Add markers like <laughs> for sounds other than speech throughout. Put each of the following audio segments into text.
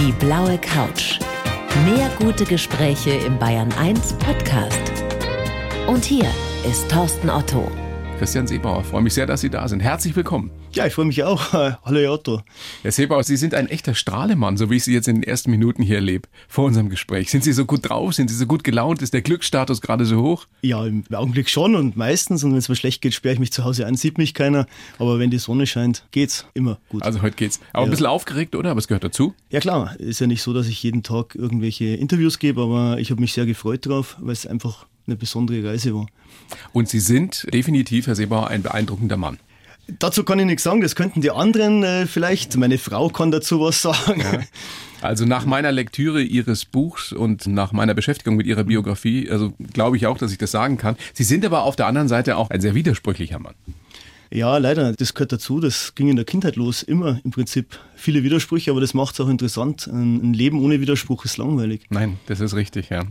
Die blaue Couch. Mehr gute Gespräche im Bayern 1 Podcast. Und hier ist Thorsten Otto. Christian Seebauer, freue mich sehr, dass Sie da sind. Herzlich willkommen. Ja, ich freue mich auch. <laughs> Hallo, Herr Otto. Herr Seebauer, Sie sind ein echter Strahlemann, so wie ich Sie jetzt in den ersten Minuten hier erlebe, vor unserem Gespräch. Sind Sie so gut drauf? Sind Sie so gut gelaunt? Ist der Glücksstatus gerade so hoch? Ja, im Augenblick schon und meistens. Und wenn es mir schlecht geht, sperre ich mich zu Hause ein, sieht mich keiner. Aber wenn die Sonne scheint, geht's immer gut. Also heute geht's. Aber Ja. ein bisschen aufgeregt, oder? Aber es gehört dazu. Ja klar, ist ja nicht so, dass ich jeden Tag irgendwelche Interviews gebe, aber ich habe mich sehr gefreut drauf, weil es einfach eine besondere Reise war. Und Sie sind definitiv, Herr Seebauer, ein beeindruckender Mann. Dazu kann ich nichts sagen, das könnten die anderen äh, vielleicht. Meine Frau kann dazu was sagen. Also nach meiner Lektüre Ihres Buchs und nach meiner Beschäftigung mit Ihrer Biografie, also glaube ich auch, dass ich das sagen kann. Sie sind aber auf der anderen Seite auch ein sehr widersprüchlicher Mann. Ja, leider, das gehört dazu. Das ging in der Kindheit los. Immer im Prinzip viele Widersprüche, aber das macht es auch interessant. Ein Leben ohne Widerspruch ist langweilig. Nein, das ist richtig, ja.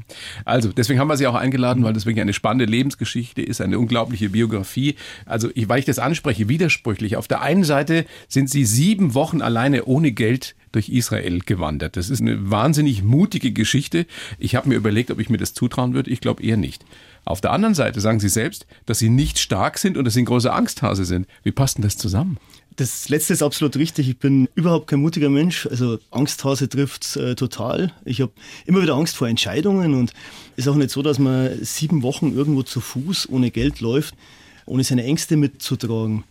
Also, deswegen haben wir Sie auch eingeladen, weil das wirklich eine spannende Lebensgeschichte ist, eine unglaubliche Biografie. Also, ich, weil ich das anspreche, widersprüchlich. Auf der einen Seite sind Sie sieben Wochen alleine ohne Geld durch Israel gewandert. Das ist eine wahnsinnig mutige Geschichte. Ich habe mir überlegt, ob ich mir das zutrauen würde. Ich glaube eher nicht. Auf der anderen Seite sagen Sie selbst, dass Sie nicht stark sind und dass Sie ein großer Angsthase sind. Wie passt denn das zusammen? Das letzte ist absolut richtig. Ich bin überhaupt kein mutiger Mensch. Also Angsthase trifft äh, total. Ich habe immer wieder Angst vor Entscheidungen und ist auch nicht so, dass man sieben Wochen irgendwo zu Fuß ohne Geld läuft, ohne seine Ängste mitzutragen.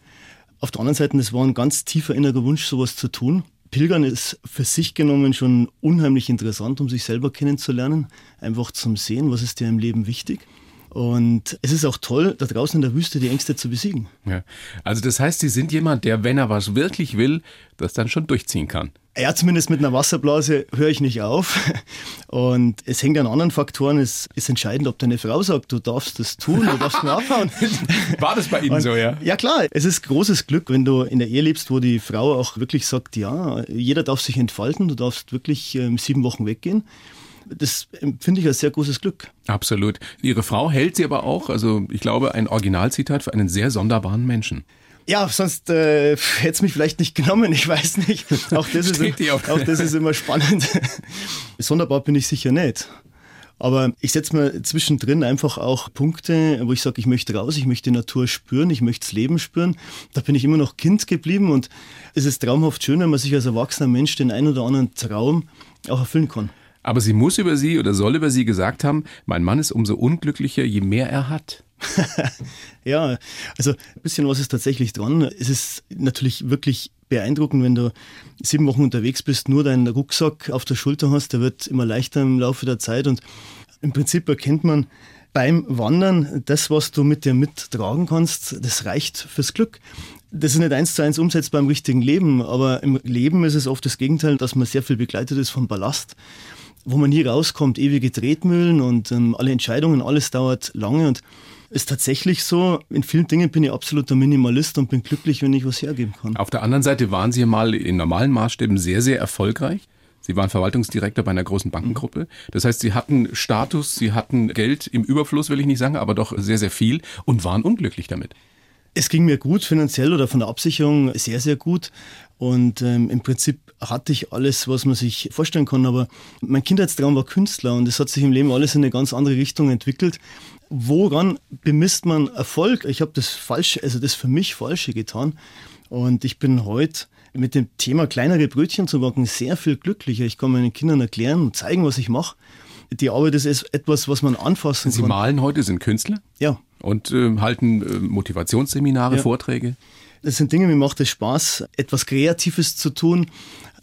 Auf der anderen Seite, das war ein ganz tiefer innerer Wunsch, sowas zu tun. Pilgern ist für sich genommen schon unheimlich interessant, um sich selber kennenzulernen, einfach zum Sehen, was ist dir im Leben wichtig. Und es ist auch toll, da draußen in der Wüste die Ängste zu besiegen. Ja. Also, das heißt, Sie sind jemand, der, wenn er was wirklich will, das dann schon durchziehen kann. Ja, zumindest mit einer Wasserblase höre ich nicht auf. Und es hängt an anderen Faktoren. Es ist entscheidend, ob deine Frau sagt, du darfst das tun, du darfst mir abhauen. <laughs> War das bei Ihnen Und- so, ja? Ja klar, es ist großes Glück, wenn du in der Ehe lebst, wo die Frau auch wirklich sagt, ja, jeder darf sich entfalten, du darfst wirklich ähm, sieben Wochen weggehen. Das empfinde ich als sehr großes Glück. Absolut. Ihre Frau hält sie aber auch, also ich glaube, ein Originalzitat für einen sehr sonderbaren Menschen. Ja, sonst äh, hätte es mich vielleicht nicht genommen, ich weiß nicht. Auch das, ist, auch das ist immer spannend. Sonderbar bin ich sicher nicht. Aber ich setze mir zwischendrin einfach auch Punkte, wo ich sage, ich möchte raus, ich möchte die Natur spüren, ich möchte das Leben spüren. Da bin ich immer noch Kind geblieben und es ist traumhaft schön, wenn man sich als erwachsener Mensch den einen oder anderen Traum auch erfüllen kann. Aber sie muss über sie oder soll über sie gesagt haben, mein Mann ist umso unglücklicher, je mehr er hat. <laughs> Ja, also ein bisschen was ist tatsächlich dran. Es ist natürlich wirklich beeindruckend, wenn du sieben Wochen unterwegs bist, nur deinen Rucksack auf der Schulter hast, der wird immer leichter im Laufe der Zeit. Und im Prinzip erkennt man beim Wandern, das, was du mit dir mittragen kannst, das reicht fürs Glück. Das ist nicht eins zu eins umsetzbar im richtigen Leben, aber im Leben ist es oft das Gegenteil, dass man sehr viel begleitet ist von Ballast wo man nie rauskommt, ewige Tretmühlen und ähm, alle Entscheidungen, alles dauert lange. Und ist tatsächlich so, in vielen Dingen bin ich absoluter Minimalist und bin glücklich, wenn ich was hergeben kann. Auf der anderen Seite waren sie mal in normalen Maßstäben sehr, sehr erfolgreich. Sie waren Verwaltungsdirektor bei einer großen Bankengruppe. Das heißt, sie hatten Status, sie hatten Geld im Überfluss, will ich nicht sagen, aber doch sehr, sehr viel und waren unglücklich damit. Es ging mir gut finanziell oder von der Absicherung sehr, sehr gut. Und ähm, im Prinzip hatte ich alles, was man sich vorstellen kann. Aber mein Kindheitstraum war Künstler und es hat sich im Leben alles in eine ganz andere Richtung entwickelt. Woran bemisst man Erfolg? Ich habe das Falsche, also das für mich Falsche getan. Und ich bin heute mit dem Thema kleinere Brötchen zu backen sehr viel glücklicher. Ich kann meinen Kindern erklären und zeigen, was ich mache. Die Arbeit ist etwas, was man anfassen Sie kann. malen heute, sind Künstler Ja, und äh, halten äh, Motivationsseminare, Ja. Vorträge. Das sind Dinge, mir macht es Spaß, etwas Kreatives zu tun.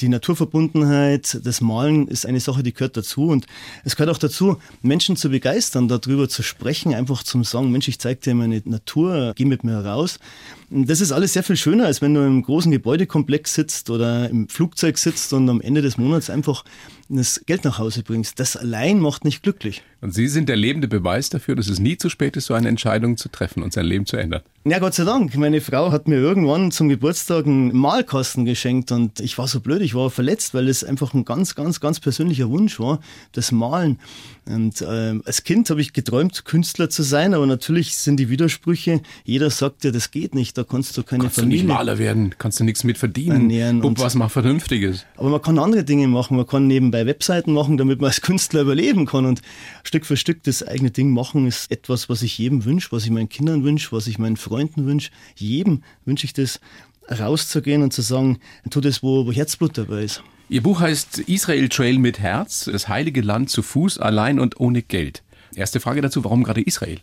Die Naturverbundenheit, das Malen ist eine Sache, die gehört dazu. Und es gehört auch dazu, Menschen zu begeistern, darüber zu sprechen, einfach zum Sagen, Mensch, ich zeig dir meine Natur, geh mit mir raus. Und Das ist alles sehr viel schöner, als wenn du im großen Gebäudekomplex sitzt oder im Flugzeug sitzt und am Ende des Monats einfach das Geld nach Hause bringst. Das allein macht nicht glücklich. Und Sie sind der lebende Beweis dafür, dass es nie zu spät ist, so eine Entscheidung zu treffen und sein Leben zu ändern. Ja, Gott sei Dank. Meine Frau hat mir irgendwann zum Geburtstag einen Malkasten geschenkt und ich war so blöd. ich war verletzt, weil es einfach ein ganz, ganz, ganz persönlicher Wunsch war, das Malen. Und äh, als Kind habe ich geträumt, Künstler zu sein, aber natürlich sind die Widersprüche, jeder sagt ja, das geht nicht, da kannst du keine kannst Familie. du nicht Maler werden, kannst du nichts mit verdienen. Ernähren Bub, und- was mal Vernünftiges. Aber man kann andere Dinge machen. Man kann nebenbei Webseiten machen, damit man als Künstler überleben kann. Und Stück für Stück das eigene Ding machen ist etwas, was ich jedem wünsche, was ich meinen Kindern wünsche, was ich meinen Freunden wünsche. Jedem wünsche ich das, rauszugehen und zu sagen, tu das, wo, wo Herzblut dabei ist. Ihr Buch heißt Israel Trail mit Herz, das heilige Land zu Fuß, allein und ohne Geld. Erste Frage dazu, warum gerade Israel?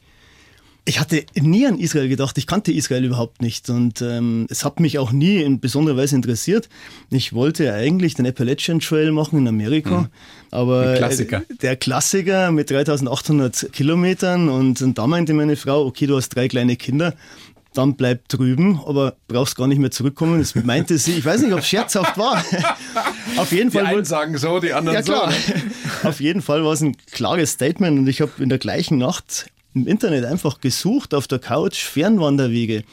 Ich hatte nie an Israel gedacht. Ich kannte Israel überhaupt nicht. Und ähm, es hat mich auch nie in besonderer Weise interessiert. Ich wollte eigentlich den Appalachian Trail machen in Amerika. Aber Ein Klassiker. der Klassiker mit 3800 Kilometern. Und, und da meinte meine Frau, okay, du hast drei kleine Kinder. Dann bleib drüben, aber brauchst gar nicht mehr zurückkommen. Das meinte sie, ich weiß nicht, ob es scherzhaft war. <laughs> Auf jeden Die Fall einen wollte- sagen so, die anderen ja klar. so. <laughs> Auf jeden Fall war es ein klares Statement und ich habe in der gleichen Nacht im Internet einfach gesucht auf der Couch Fernwanderwege.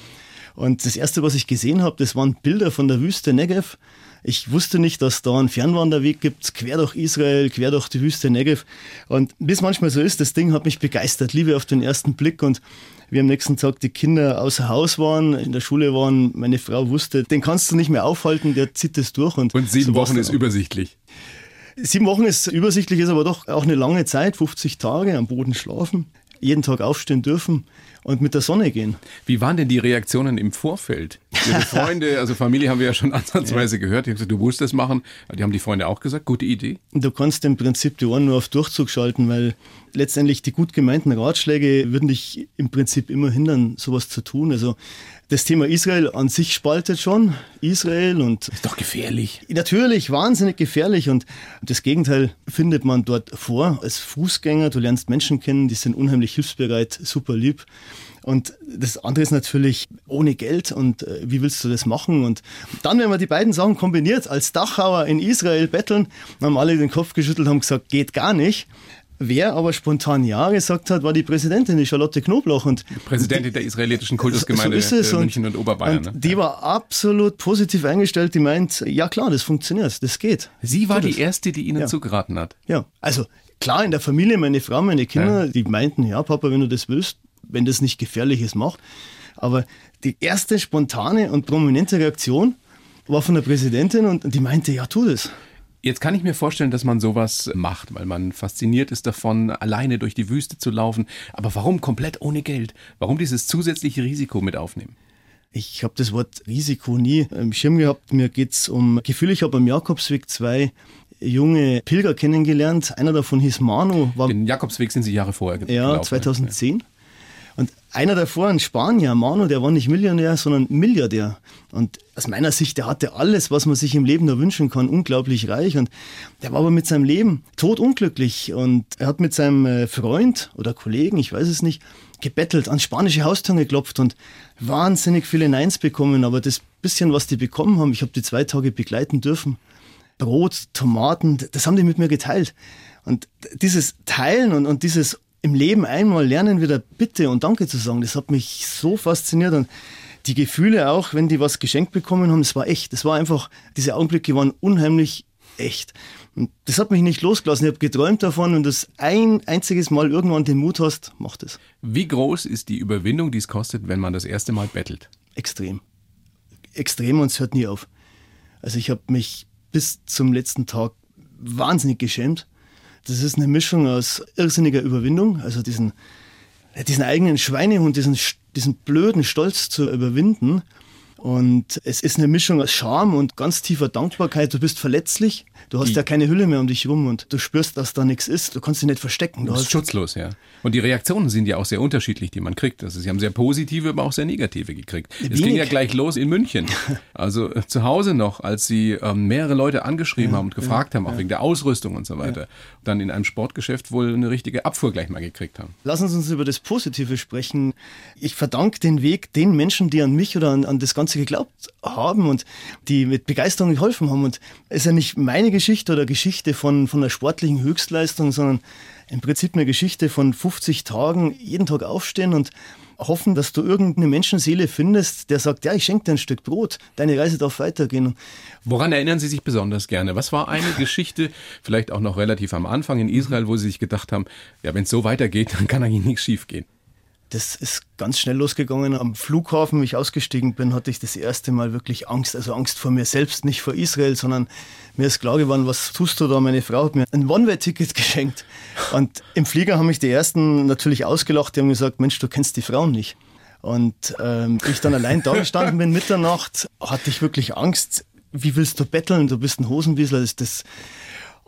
Und das erste, was ich gesehen habe, das waren Bilder von der Wüste Negev. Ich wusste nicht, dass da einen Fernwanderweg gibt, quer durch Israel, quer durch die Wüste Negev. Und wie es manchmal so ist, das Ding hat mich begeistert, Liebe auf den ersten Blick. Und wie am nächsten Tag die Kinder außer Haus waren, in der Schule waren, meine Frau wusste, den kannst du nicht mehr aufhalten, der zieht das durch. Und, Und sieben so Wochen ist übersichtlich. Sieben Wochen ist übersichtlich, ist aber doch auch eine lange Zeit, 50 Tage am Boden schlafen, jeden Tag aufstehen dürfen und mit der Sonne gehen. Wie waren denn die Reaktionen im Vorfeld? Ihre <laughs> Freunde, also Familie haben wir ja schon ansatzweise gehört. Die haben gesagt, du musst das machen. Die haben die Freunde auch gesagt, gute Idee. Du kannst im Prinzip die Ohren nur auf Durchzug schalten, weil letztendlich die gut gemeinten Ratschläge würden dich im Prinzip immer hindern, sowas zu tun. Also das Thema Israel an sich spaltet schon. Israel und Ist doch gefährlich. Natürlich, wahnsinnig gefährlich und das Gegenteil findet man dort vor. Als Fußgänger, du lernst Menschen kennen, die sind unheimlich hilfsbereit, super lieb. Und das andere ist natürlich ohne Geld und äh, wie willst du das machen? Und dann, wenn man die beiden Sachen kombiniert, als Dachauer in Israel betteln, haben alle den Kopf geschüttelt, haben gesagt, geht gar nicht. Wer aber spontan Ja gesagt hat, war die Präsidentin, die Charlotte Knoblauch. Und Präsidentin der israelitischen Kultusgemeinde so ist München und, Oberbayern. Und ne? die war absolut positiv eingestellt, die meint, ja klar, das funktioniert, das geht. Sie war die Erste, die Ihnen Ja. zugeraten hat. Ja, also klar in der Familie, meine Frau, meine Kinder, die meinten, ja Papa, wenn du das willst, wenn das nicht gefährlich ist, mach. Aber die erste spontane und prominente Reaktion war von der Präsidentin und die meinte, ja tu das. Jetzt kann ich mir vorstellen, dass man sowas macht, weil man fasziniert ist davon, alleine durch die Wüste zu laufen. Aber warum komplett ohne Geld? Warum dieses zusätzliche Risiko mit aufnehmen? Ich habe das Wort Risiko nie im Schirm gehabt. Mir geht's um Gefühl. Ich habe am Jakobsweg zwei junge Pilger kennengelernt. Einer davon hieß Manu, war Den Jakobsweg sind Sie Jahre vorher ge- Ja, gelaufen. 2010. Und einer davor, ein Spanier, Manu, der war nicht Millionär, sondern Milliardär. Und aus meiner Sicht, der hatte alles, was man sich im Leben nur wünschen kann, unglaublich reich. Und der war aber mit seinem Leben totunglücklich. Und er hat mit seinem äh, Freund oder Kollegen, ich weiß es nicht, gebettelt, an spanische Haustüren geklopft und wahnsinnig viele Neins bekommen. Aber das bisschen, was die bekommen haben, ich habe die zwei Tage begleiten dürfen. Brot, Tomaten, das haben die mit mir geteilt. Und dieses Teilen und, und dieses im Leben einmal lernen, wieder Bitte und Danke zu sagen, das hat mich so fasziniert. Und die Gefühle auch, wenn die was geschenkt bekommen haben, das war echt. Das war einfach, diese Augenblicke waren unheimlich echt. Und das hat mich nicht losgelassen. Ich habe geträumt davon, du das ein einziges Mal irgendwann den Mut hast, mach das. Wie groß ist die Überwindung, die es kostet, wenn man das erste Mal bettelt? Extrem. Extrem und es hört nie auf. Also ich habe mich bis zum letzten Tag wahnsinnig geschämt. Das ist eine Mischung aus irrsinniger Überwindung, also diesen, diesen eigenen Schweinehund, diesen, diesen blöden Stolz zu überwinden. Und es ist eine Mischung aus Scham und ganz tiefer Dankbarkeit. Du bist verletzlich, du hast Die- ja keine Hülle mehr um dich rum und du spürst, dass da nichts ist. Du kannst dich nicht verstecken. Du Du bist schutzlos, ja. Und die Reaktionen sind ja auch sehr unterschiedlich, die man kriegt. Also Sie haben sehr positive, aber auch sehr negative gekriegt. Es ging Wenig. ja gleich los in München. <laughs> Also äh, zu Hause noch, als Sie ähm, mehrere Leute angeschrieben haben und gefragt haben, auch wegen der Ausrüstung und so weiter. Dann in einem Sportgeschäft wohl eine richtige Abfuhr gleich mal gekriegt haben. Lassen Sie uns über das Positive sprechen. Ich verdanke den Weg den Menschen, die an mich oder an, an das Ganze geglaubt haben und die mit Begeisterung geholfen haben. Und es ist ja nicht meine Geschichte oder Geschichte von, von einer sportlichen Höchstleistung, sondern im Prinzip eine Geschichte von 50 Tagen, jeden Tag aufstehen und hoffen, dass du irgendeine Menschenseele findest, der sagt, ja, ich schenke dir ein Stück Brot, deine Reise darf weitergehen. Woran erinnern Sie sich besonders gerne? Was war eine Geschichte, vielleicht auch noch relativ am Anfang in Israel, wo Sie sich gedacht haben, ja, wenn es so weitergeht, dann kann eigentlich nichts schiefgehen? Das ist ganz schnell losgegangen. Am Flughafen, wie ich ausgestiegen bin, hatte ich das erste Mal wirklich Angst. Also Angst vor mir selbst, nicht vor Israel, sondern mir ist klar geworden, was tust du da? Meine Frau hat mir ein One-Way-Ticket <laughs> geschenkt. Und im Flieger haben mich die Ersten natürlich ausgelacht. Die haben gesagt, Mensch, du kennst die Frauen nicht. Und ähm, ich dann allein da gestanden bin, Mitternacht, hatte ich wirklich Angst. Wie willst du betteln? Du bist ein Hosenwiesler. Das, das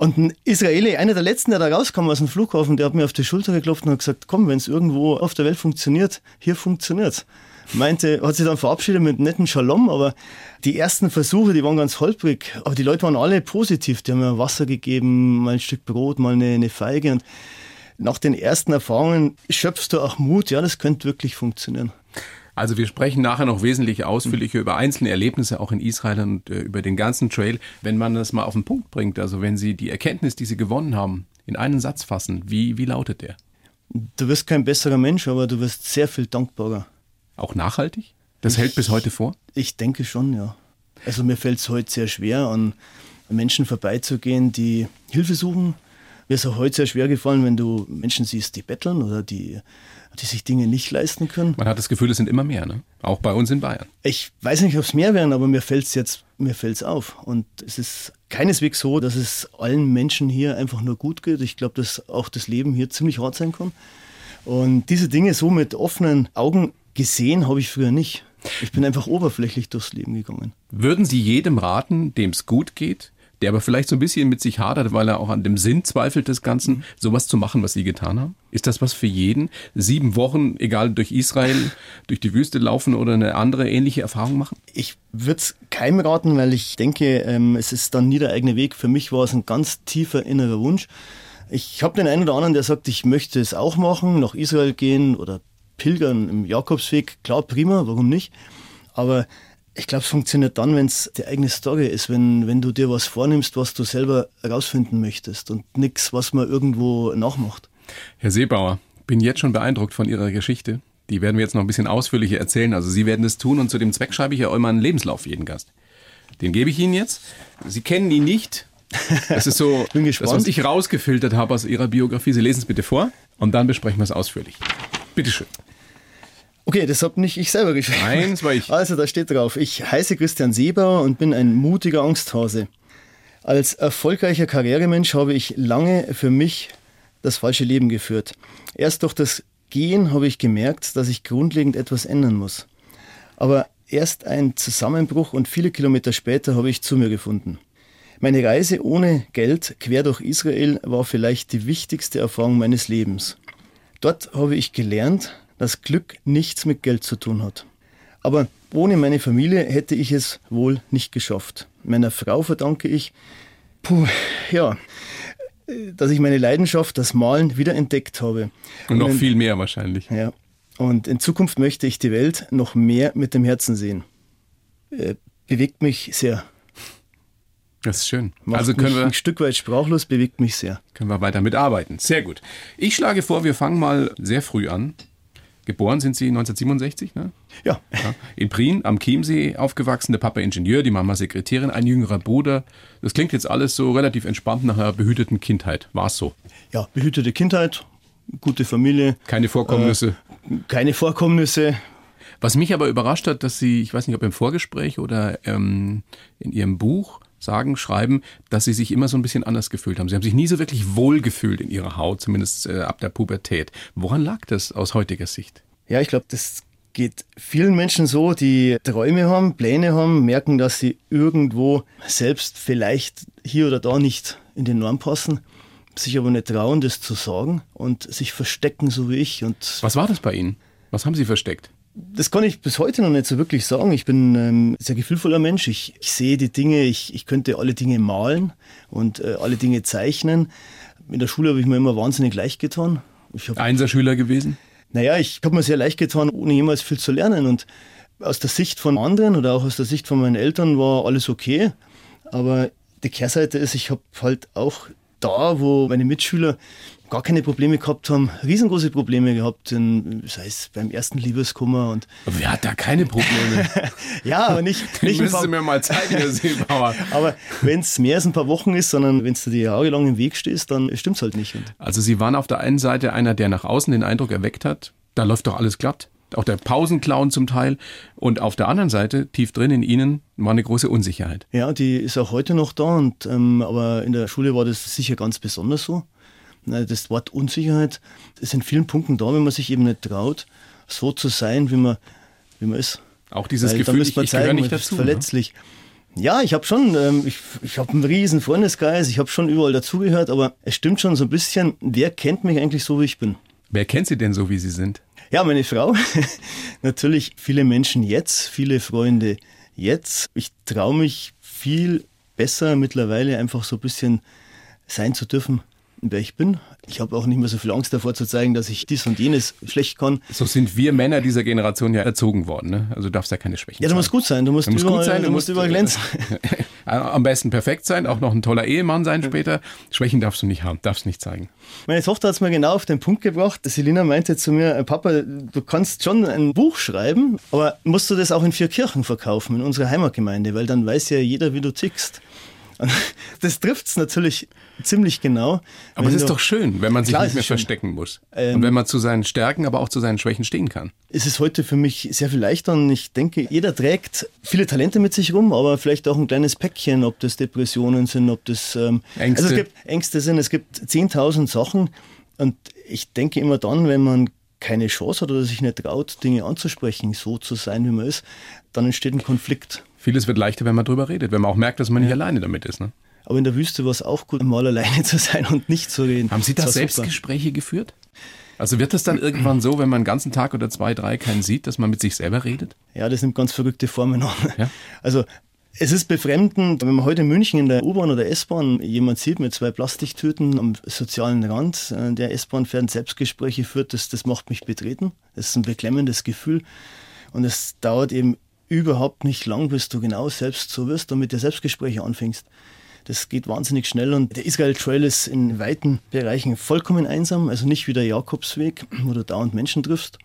und ein Israeli, einer der letzten, der da rauskam aus dem Flughafen, der hat mir auf die Schulter geklopft und hat gesagt, komm, wenn es irgendwo auf der Welt funktioniert, hier funktioniert's. Meinte, hat sich dann verabschiedet mit netten Shalom, aber die ersten Versuche, die waren ganz holprig. Aber die Leute waren alle positiv. Die haben mir Wasser gegeben, mal ein Stück Brot, mal eine, eine Feige. Und nach den ersten Erfahrungen schöpfst du auch Mut, ja, das könnte wirklich funktionieren. Also wir sprechen nachher noch wesentlich ausführlicher über einzelne Erlebnisse auch in Israel und äh, über den ganzen Trail, wenn man das mal auf den Punkt bringt. Also wenn Sie die Erkenntnis, die Sie gewonnen haben, in einen Satz fassen, wie, wie lautet der? Du wirst kein besserer Mensch, aber du wirst sehr viel dankbarer. Auch nachhaltig? Das ich, hält bis heute vor? Ich denke schon, ja. Also mir fällt es heute sehr schwer, an Menschen vorbeizugehen, die Hilfe suchen. Mir ist auch heute sehr schwer gefallen, wenn du Menschen siehst, die betteln oder die die sich Dinge nicht leisten können. Man hat das Gefühl, es sind immer mehr, ne? auch bei uns in Bayern. Ich weiß nicht, ob es mehr werden, aber mir fällt es jetzt mir fällt's auf. Und es ist keineswegs so, dass es allen Menschen hier einfach nur gut geht. Ich glaube, dass auch das Leben hier ziemlich hart sein kann. Und diese Dinge so mit offenen Augen gesehen habe ich früher nicht. Ich bin einfach oberflächlich durchs Leben gegangen. Würden Sie jedem raten, dem es gut geht, der aber vielleicht so ein bisschen mit sich hadert, weil er auch an dem Sinn zweifelt des Ganzen, sowas zu machen, was sie getan haben? Ist das was für jeden? Sieben Wochen, egal durch Israel, <laughs> durch die Wüste laufen oder eine andere ähnliche Erfahrung machen? Ich würde es keinem raten, weil ich denke, ähm, es ist dann nie der eigene Weg. Für mich war es ein ganz tiefer innerer Wunsch. Ich habe den einen oder anderen, der sagt, ich möchte es auch machen, nach Israel gehen oder pilgern im Jakobsweg. Klar, prima, warum nicht? Aber ich glaube, es funktioniert dann, wenn es die eigene Story ist, wenn, wenn du dir was vornimmst, was du selber herausfinden möchtest und nichts, was man irgendwo nachmacht. Herr Seebauer, bin jetzt schon beeindruckt von Ihrer Geschichte. Die werden wir jetzt noch ein bisschen ausführlicher erzählen. Also Sie werden es tun und zu dem Zweck schreibe ich ja immer einen Lebenslauf für jeden Gast. Den gebe ich Ihnen jetzt. Sie kennen ihn nicht. Das ist so, <laughs> Bin gespannt. das, was ich rausgefiltert habe aus Ihrer Biografie. Sie lesen es bitte vor und dann besprechen wir es ausführlich. Bitteschön. Okay, das habe nicht ich selber geschrieben. Nein, das war ich. <laughs> Also, da steht drauf, ich heiße Christian Seebauer und bin ein mutiger Angsthase. Als erfolgreicher Karrieremensch habe ich lange für mich das falsche Leben geführt. Erst durch das Gehen habe ich gemerkt, dass ich grundlegend etwas ändern muss. Aber erst ein Zusammenbruch und viele Kilometer später habe ich zu mir gefunden. Meine Reise ohne Geld quer durch Israel war vielleicht die wichtigste Erfahrung meines Lebens. Dort habe ich gelernt, dass Glück nichts mit Geld zu tun hat. Aber ohne meine Familie hätte ich es wohl nicht geschafft. Meiner Frau verdanke ich, puh, ja, dass ich meine Leidenschaft, das Malen, wieder entdeckt habe. Und noch in, viel mehr wahrscheinlich. Ja. Und in Zukunft möchte ich die Welt noch mehr mit dem Herzen sehen. Äh, bewegt mich sehr. Das ist schön. Macht also können wir ein Stück weit sprachlos, bewegt mich sehr. Können wir weiter mitarbeiten. Sehr gut. Ich schlage vor, wir fangen mal sehr früh an. Geboren sind Sie 1967, ne? Ja. ja. In Prien am Chiemsee aufgewachsen, der Papa Ingenieur, die Mama Sekretärin, ein jüngerer Bruder. Das klingt jetzt alles so relativ entspannt nach einer behüteten Kindheit. War es so? Ja, behütete Kindheit, gute Familie. Keine Vorkommnisse. Äh, keine Vorkommnisse. Was mich aber überrascht hat, dass Sie, ich weiß nicht, ob im Vorgespräch oder ähm, in Ihrem Buch, sagen, schreiben, dass sie sich immer so ein bisschen anders gefühlt haben. Sie haben sich nie so wirklich wohl gefühlt in ihrer Haut, zumindest äh, ab der Pubertät. Woran lag das aus heutiger Sicht? Ja, ich glaube, das geht vielen Menschen so, die Träume haben, Pläne haben, merken, dass sie irgendwo selbst vielleicht hier oder da nicht in den Norm passen, sich aber nicht trauen, das zu sagen und sich verstecken, so wie ich. Und Was war das bei Ihnen? Was haben Sie versteckt? Das kann ich bis heute noch nicht so wirklich sagen. Ich bin ähm, sehr gefühlvoller Mensch. Ich, ich sehe die Dinge, ich, ich könnte alle Dinge malen und äh, alle Dinge zeichnen. In der Schule habe ich mir immer wahnsinnig leicht getan. Einser-Schüler gewesen? Naja, ich habe mir sehr leicht getan, ohne jemals viel zu lernen. Und aus der Sicht von anderen oder auch aus der Sicht von meinen Eltern war alles okay. Aber die Kehrseite ist, ich habe halt auch da, wo meine Mitschüler gar keine Probleme gehabt haben, riesengroße Probleme gehabt, in, sei es beim ersten Liebeskummer und. wer hat da keine Probleme? <laughs> ja, aber nicht. nicht müssen Sie mir mal zeigen, Herr Seebauer. <laughs> aber wenn es mehr als ein paar Wochen ist, sondern wenn du dir jahrelang im Weg stehst, dann stimmt es halt nicht. Und also Sie waren auf der einen Seite einer, der nach außen den Eindruck erweckt hat, da läuft doch alles glatt. Auch der Pausenclown zum Teil. Und auf der anderen Seite, tief drin in Ihnen, war eine große Unsicherheit. Ja, die ist auch heute noch da. Und, ähm, aber in der Schule war das sicher ganz besonders so. Das Wort Unsicherheit ist in vielen Punkten da, wenn man sich eben nicht traut, so zu sein, wie man, wie man ist. Auch dieses Weil Gefühl, ich, ich gehöre nicht dazu. Ne? Verletzlich. Ne? Ja, ich habe schon, ähm, ich, ich habe einen riesen Freundeskreis, ich habe schon überall dazugehört, aber es stimmt schon so ein bisschen, wer kennt mich eigentlich so, wie ich bin? Wer kennt Sie denn so, wie Sie sind? Ja, meine Frau. <laughs> Natürlich viele Menschen jetzt, viele Freunde jetzt. Ich traue mich viel besser mittlerweile einfach so ein bisschen sein zu dürfen, wer ich bin. Ich habe auch nicht mehr so viel Angst davor zu zeigen, dass ich dies und jenes schlecht kann. So sind wir Männer dieser Generation ja erzogen worden. Ne? Also du darfst ja keine Schwächen Ja, du musst gut sein. Du musst, du musst überall, gut sein, du, du musst, musst überall glänzen. <laughs> Am besten perfekt sein, auch noch ein toller Ehemann sein später. Schwächen darfst du nicht haben, darfst nicht zeigen. Meine Tochter hat es mir genau auf den Punkt gebracht. Selina meinte zu mir, äh, Papa, du kannst schon ein Buch schreiben, aber musst du das auch in vier Kirchen verkaufen, in unserer Heimatgemeinde, weil dann weiß ja jeder, wie du tickst. <laughs> Das trifft es natürlich ziemlich genau. Aber es ist doch schön, wenn man sich nicht mehr verstecken muss. Ähm, und wenn man zu seinen Stärken, aber auch zu seinen Schwächen stehen kann. Es ist heute für mich sehr viel leichter und ich denke, jeder trägt viele Talente mit sich rum, aber vielleicht auch ein kleines Päckchen, ob das Depressionen sind, ob das ähm, Ängste. Also es gibt Ängste sind, es gibt 10.000 Sachen und ich denke immer dann, wenn man keine Chance hat oder sich nicht traut, Dinge anzusprechen, so zu sein, wie man ist, dann entsteht ein Konflikt. Vieles wird leichter, wenn man drüber redet, wenn man auch merkt, dass man ja. nicht alleine damit ist. Ne? Aber in der Wüste war es auch gut, mal alleine <laughs> zu sein und nicht zu reden. Haben Sie da Selbstgespräche super. geführt? Also wird das dann irgendwann so, wenn man den ganzen Tag oder zwei, drei keinen sieht, dass man mit sich selber redet? Ja, das nimmt ganz verrückte Formen an. Ja? Also es ist befremdend, wenn man heute in München in der U-Bahn oder S-Bahn jemand sieht mit zwei Plastiktüten am sozialen Rand äh, der S-Bahn fährt Selbstgespräche führt, das, das macht mich betreten. Das ist ein beklemmendes Gefühl. Und es dauert eben überhaupt nicht lang, bis du genau selbst so wirst und mit dir Selbstgespräche anfängst. Das geht wahnsinnig schnell und der Israel Trail ist in weiten Bereichen vollkommen einsam, also nicht wie der Jakobsweg, wo du dauernd Menschen triffst.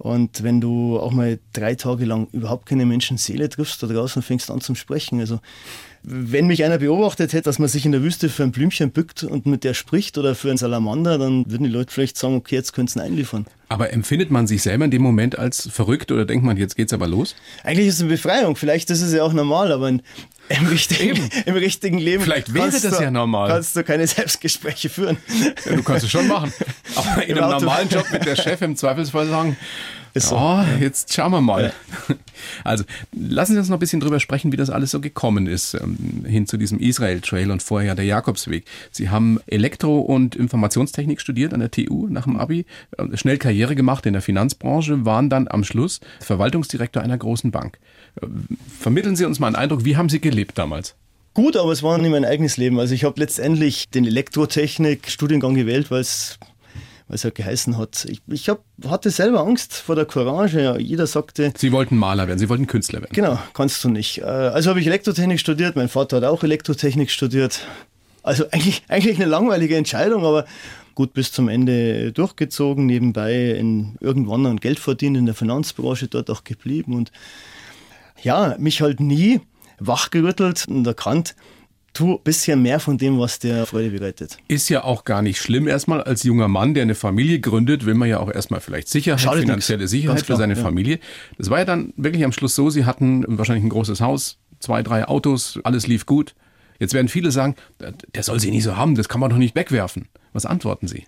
Und wenn du auch mal drei Tage lang überhaupt keine Menschenseele triffst da draußen, fängst an zum Sprechen. Also wenn mich einer beobachtet hätte, dass man sich in der Wüste für ein Blümchen bückt und mit der spricht oder für einen Salamander, dann würden die Leute vielleicht sagen, okay, jetzt können sie einliefern. Aber empfindet man sich selber in dem Moment als verrückt oder denkt man, jetzt geht's aber los? Eigentlich ist es eine Befreiung. Vielleicht ist es ja auch normal, aber im richtigen, im richtigen Leben. Vielleicht wäre das du, ja normal. Kannst du keine Selbstgespräche führen. Ja, du kannst es schon machen. <laughs> Aber in einem normalen Job mit der Chef im Zweifelsfall sagen, ist so. jetzt schauen wir mal. Ja. <laughs> Also lassen Sie uns noch ein bisschen drüber sprechen, wie das alles so gekommen ist, ähm, hin zu diesem Israel-Trail und vorher der Jakobsweg. Sie haben Elektro- und Informationstechnik studiert an der TU nach dem Abi, äh, schnell Karriere gemacht in der Finanzbranche, waren dann am Schluss Verwaltungsdirektor einer großen Bank. Äh, vermitteln Sie uns mal einen Eindruck, wie haben Sie gelebt damals? Gut, aber es war nicht mein eigenes Leben. Also ich habe letztendlich den Elektrotechnik-Studiengang gewählt, weil es was er geheißen hat. Ich, ich hab, hatte selber Angst vor der Courage. Jeder sagte. Sie wollten Maler werden, Sie wollten Künstler werden. Genau, kannst du nicht. Äh, also habe ich Elektrotechnik studiert. Mein Vater hat auch Elektrotechnik studiert. Also eigentlich, <laughs> eigentlich eine langweilige Entscheidung, aber gut bis zum Ende durchgezogen, nebenbei in irgendwann an Geld verdient in der Finanzbranche, dort auch geblieben und ja, mich halt nie wachgerüttelt und erkannt, tu ein bisschen mehr von dem, was der Freude bereitet. Ist ja auch gar nicht schlimm erstmal. Als junger Mann, der eine Familie gründet, will man ja auch erstmal vielleicht Sicherheit, Schadet finanzielle nix. Sicherheit klar, für seine ja. Familie. Das war ja dann wirklich am Schluss so, sie hatten wahrscheinlich ein großes Haus, zwei, drei Autos, alles lief gut. Jetzt werden viele sagen, der soll sie nie so haben, das kann man doch nicht wegwerfen. Was antworten Sie?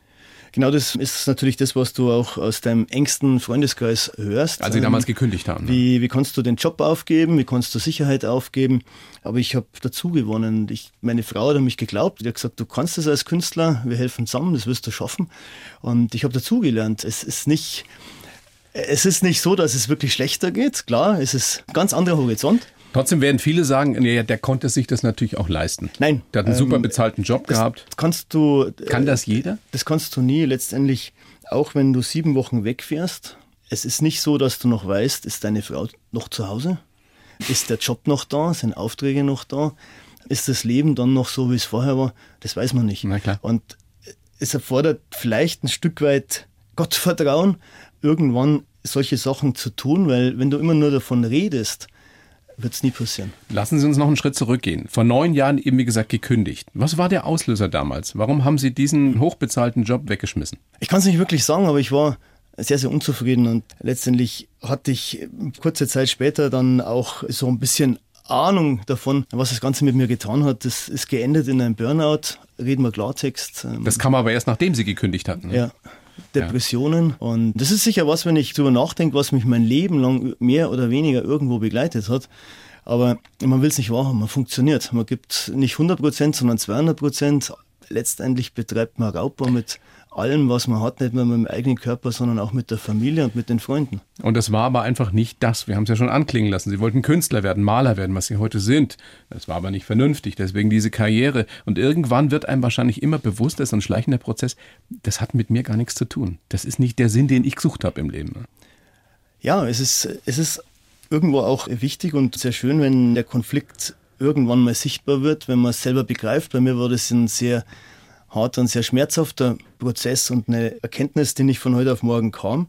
Genau das ist natürlich das, was du auch aus deinem engsten Freundeskreis hörst. Als Sie damals gekündigt haben. Wie, wie kannst du den Job aufgeben? Wie kannst du Sicherheit aufgeben? Aber ich habe dazu gewonnen. Ich, meine Frau hat an mich geglaubt. Die hat gesagt, du kannst es als Künstler. Wir helfen zusammen. Das wirst du schaffen. Und ich habe dazugelernt. Es ist nicht, es ist nicht so, dass es wirklich schlechter geht. Klar, es ist ein ganz anderer Horizont. Trotzdem werden viele sagen, ja, der konnte sich das natürlich auch leisten. Nein. Der hat einen ähm, super bezahlten Job das gehabt. Kannst du. Kann das jeder? Das kannst du nie. Letztendlich, auch wenn du sieben Wochen wegfährst, es ist nicht so, dass du noch weißt, ist deine Frau noch zu Hause? Ist der Job noch da? Sind Aufträge noch da? Ist das Leben dann noch so, wie es vorher war? Das weiß man nicht. Na klar. Und es erfordert vielleicht ein Stück weit Gottvertrauen, irgendwann solche Sachen zu tun, weil wenn du immer nur davon redest, wird es nie passieren. Lassen Sie uns noch einen Schritt zurückgehen. Vor neun Jahren eben, wie gesagt, gekündigt. Was war der Auslöser damals? Warum haben Sie diesen hochbezahlten Job weggeschmissen? Ich kann es nicht wirklich sagen, aber ich war sehr, sehr unzufrieden und letztendlich hatte ich kurze Zeit später dann auch so ein bisschen Ahnung davon, was das Ganze mit mir getan hat. Das ist geendet in einem Burnout, reden wir Klartext. Das kam aber erst nachdem Sie gekündigt hatten. Ne? Ja. Depressionen. Ja. Und das ist sicher was, wenn ich darüber nachdenke, was mich mein Leben lang mehr oder weniger irgendwo begleitet hat. Aber man will es nicht wahrhaben, man funktioniert. Man gibt nicht 100 Prozent, sondern 200 Prozent. Letztendlich betreibt man Raubbau mit allem, was man hat, nicht nur mit dem eigenen Körper, sondern auch mit der Familie und mit den Freunden. Und das war aber einfach nicht das. Wir haben es ja schon anklingen lassen. Sie wollten Künstler werden, Maler werden, was sie heute sind. Das war aber nicht vernünftig. Deswegen diese Karriere. Und irgendwann wird einem wahrscheinlich immer bewusst, dass ein schleichender Prozess, das hat mit mir gar nichts zu tun. Das ist nicht der Sinn, den ich gesucht habe im Leben. Ja, es ist, es ist irgendwo auch wichtig und sehr schön, wenn der Konflikt irgendwann mal sichtbar wird, wenn man es selber begreift. Bei mir war das ein sehr harter und sehr schmerzhafter Prozess und eine Erkenntnis, die nicht von heute auf morgen kam.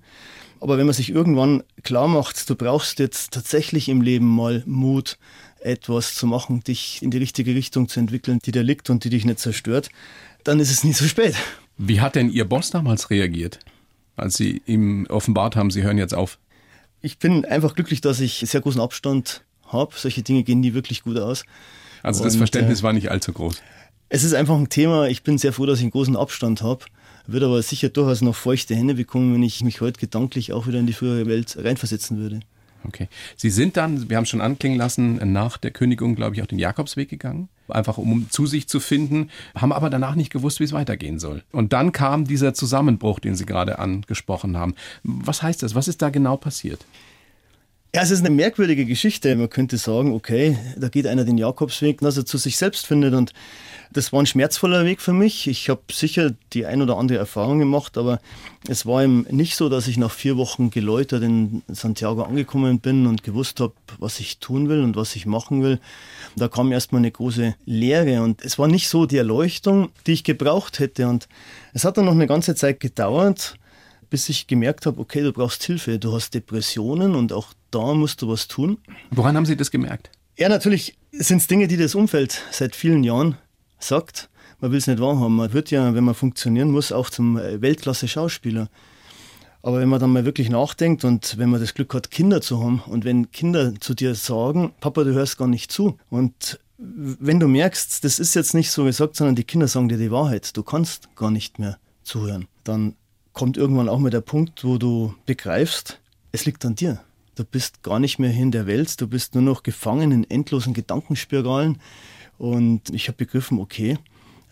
Aber wenn man sich irgendwann klar macht, du brauchst jetzt tatsächlich im Leben mal Mut, etwas zu machen, dich in die richtige Richtung zu entwickeln, die dir liegt und die dich nicht zerstört, dann ist es nie zu spät. Wie hat denn Ihr Boss damals reagiert, als Sie ihm offenbart haben, Sie hören jetzt auf? Ich bin einfach glücklich, dass ich sehr großen Abstand habe. Solche Dinge gehen nie wirklich gut aus. Also das und, Verständnis äh, war nicht allzu groß. Es ist einfach ein Thema, ich bin sehr froh, dass ich einen großen Abstand habe, würde aber sicher durchaus noch feuchte Hände bekommen, wenn ich mich heute gedanklich auch wieder in die frühere Welt reinversetzen würde. Okay. Sie sind dann, wir haben es schon anklingen lassen, nach der Kündigung, glaube ich, auch den Jakobsweg gegangen, einfach um zu sich zu finden, haben aber danach nicht gewusst, wie es weitergehen soll. Und dann kam dieser Zusammenbruch, den Sie gerade angesprochen haben. Was heißt das? Was ist da genau passiert? Ja, es ist eine merkwürdige Geschichte. Man könnte sagen, okay, da geht einer den Jakobsweg, dass er zu sich selbst findet. Und das war ein schmerzvoller Weg für mich. Ich habe sicher die ein oder andere Erfahrung gemacht, aber es war eben nicht so, dass ich nach vier Wochen geläutert in Santiago angekommen bin und gewusst habe, was ich tun will und was ich machen will. Da kam erstmal eine große Leere und es war nicht so die Erleuchtung, die ich gebraucht hätte. Und es hat dann noch eine ganze Zeit gedauert, bis ich gemerkt habe, okay, du brauchst Hilfe, du hast Depressionen und auch da musst du was tun. Woran haben Sie das gemerkt? Ja, natürlich sind es Dinge, die das Umfeld seit vielen Jahren sagt. Man will es nicht wahrhaben. Man wird ja, wenn man funktionieren muss, auch zum äh, Weltklasse-Schauspieler. Aber wenn man dann mal wirklich nachdenkt und wenn man das Glück hat, Kinder zu haben und wenn Kinder zu dir sagen, Papa, du hörst gar nicht zu und wenn du merkst, das ist jetzt nicht so gesagt, sondern die Kinder sagen dir die Wahrheit, du kannst gar nicht mehr zuhören, dann kommt irgendwann auch mal der Punkt, wo du begreifst, es liegt an dir. Du bist gar nicht mehr in der Welt, du bist nur noch gefangen in endlosen Gedankenspiralen. Und ich habe begriffen, okay,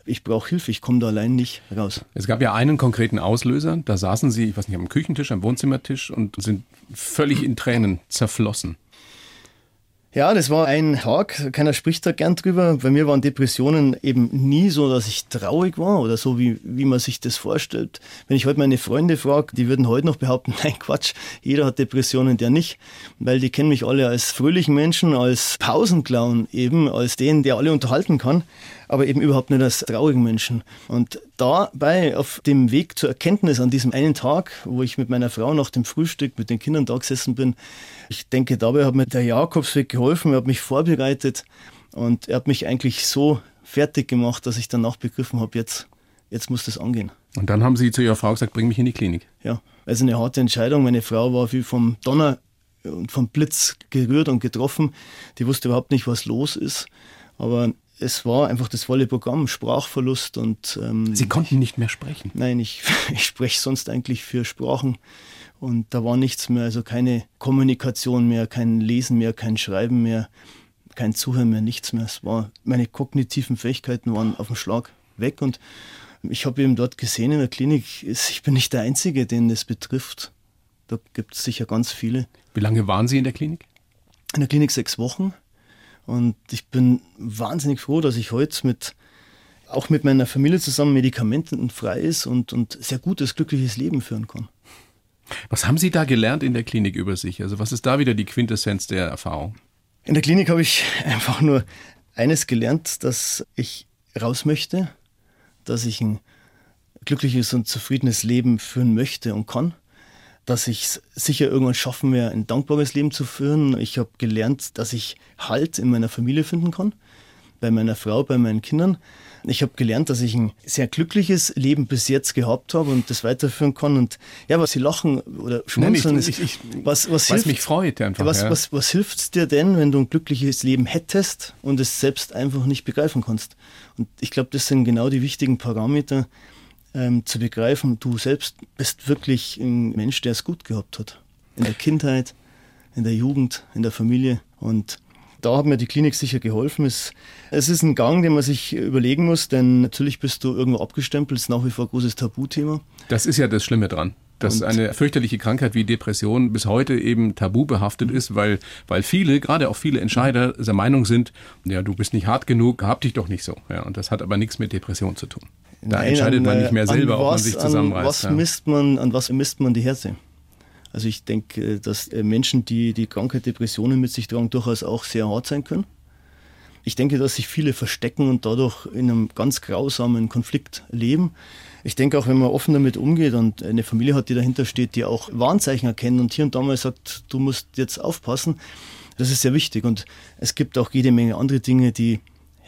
ich brauche Hilfe, ich komme da allein nicht raus. Es gab ja einen konkreten Auslöser, da saßen Sie, ich weiß nicht, am Küchentisch, am Wohnzimmertisch und sind völlig in Tränen zerflossen. Ja, das war ein Tag, keiner spricht da gern drüber. Bei mir waren Depressionen eben nie so, dass ich traurig war oder so, wie, wie man sich das vorstellt. Wenn ich heute meine Freunde frage, die würden heute noch behaupten, <laughs> nein Quatsch, jeder hat Depressionen, der nicht. Weil die kennen mich alle als fröhlichen Menschen, als Pausenclown eben, als den, der alle unterhalten kann aber eben überhaupt nicht als traurigen Menschen. Und dabei auf dem Weg zur Erkenntnis an diesem einen Tag, wo ich mit meiner Frau nach dem Frühstück mit den Kindern da gesessen bin, ich denke, dabei hat mir der Jakobsweg geholfen, er hat mich vorbereitet und er hat mich eigentlich so fertig gemacht, dass ich danach begriffen habe, jetzt, jetzt muss das angehen. Und dann haben Sie zu Ihrer Frau gesagt, bring mich in die Klinik. Ja, also eine harte Entscheidung. Meine Frau war wie vom Donner und vom Blitz gerührt und getroffen. Die wusste überhaupt nicht, was los ist. Aber es war einfach das volle Programm, Sprachverlust und. Ähm, Sie konnten nicht mehr sprechen? Nein, ich, <laughs> ich spreche sonst eigentlich für Sprachen und da war nichts mehr, also keine Kommunikation mehr, kein Lesen mehr, kein Schreiben mehr, kein Zuhören mehr, nichts mehr. Es war, meine kognitiven Fähigkeiten waren auf dem Schlag weg und ich habe eben dort gesehen in der Klinik, ich bin nicht der Einzige, den das betrifft. Da gibt es sicher ganz viele. Wie lange waren Sie in der Klinik? In der Klinik sechs Wochen. Und ich bin wahnsinnig froh, dass ich heute mit, auch mit meiner Familie zusammen medikamentenfrei ist und, und sehr gutes, glückliches Leben führen kann. Was haben Sie da gelernt in der Klinik über sich? Also was ist da wieder die Quintessenz der Erfahrung? In der Klinik habe ich <laughs> einfach nur eines gelernt, dass ich raus möchte, dass ich ein glückliches und zufriedenes Leben führen möchte und kann. Dass ich es sicher irgendwann schaffen werde, ein dankbares Leben zu führen. Ich habe gelernt, dass ich Halt in meiner Familie finden kann, bei meiner Frau, bei meinen Kindern. Ich habe gelernt, dass ich ein sehr glückliches Leben bis jetzt gehabt habe und das weiterführen kann. Und ja, was Sie lachen oder schmunzeln, Nein, ich, ich, ist, was, was hilft, mich freut einfach. Was, ja. was, was hilft es dir denn, wenn du ein glückliches Leben hättest und es selbst einfach nicht begreifen kannst? Und ich glaube, das sind genau die wichtigen Parameter, ähm, zu begreifen, du selbst bist wirklich ein Mensch, der es gut gehabt hat. In der Kindheit, in der Jugend, in der Familie. Und da hat mir die Klinik sicher geholfen. Es, es ist ein Gang, den man sich überlegen muss, denn natürlich bist du irgendwo abgestempelt, das ist nach wie vor ein großes Tabuthema. Das ist ja das Schlimme dran dass eine fürchterliche Krankheit wie Depression bis heute eben tabu behaftet mhm. ist, weil, weil viele, gerade auch viele Entscheider der Meinung sind, ja, du bist nicht hart genug, hab dich doch nicht so. Ja, und das hat aber nichts mit Depression zu tun. Da Nein, entscheidet an, man nicht mehr selber, was, ob man sich zusammenreißt. An was, ja. misst man, an was misst man die Härte? Also ich denke, dass äh, Menschen, die die Krankheit Depressionen mit sich tragen, durchaus auch sehr hart sein können. Ich denke, dass sich viele verstecken und dadurch in einem ganz grausamen Konflikt leben. Ich denke auch, wenn man offen damit umgeht und eine Familie hat, die dahinter steht, die auch Warnzeichen erkennen und hier und da mal sagt, du musst jetzt aufpassen, das ist sehr wichtig. Und es gibt auch jede Menge andere Dinge, die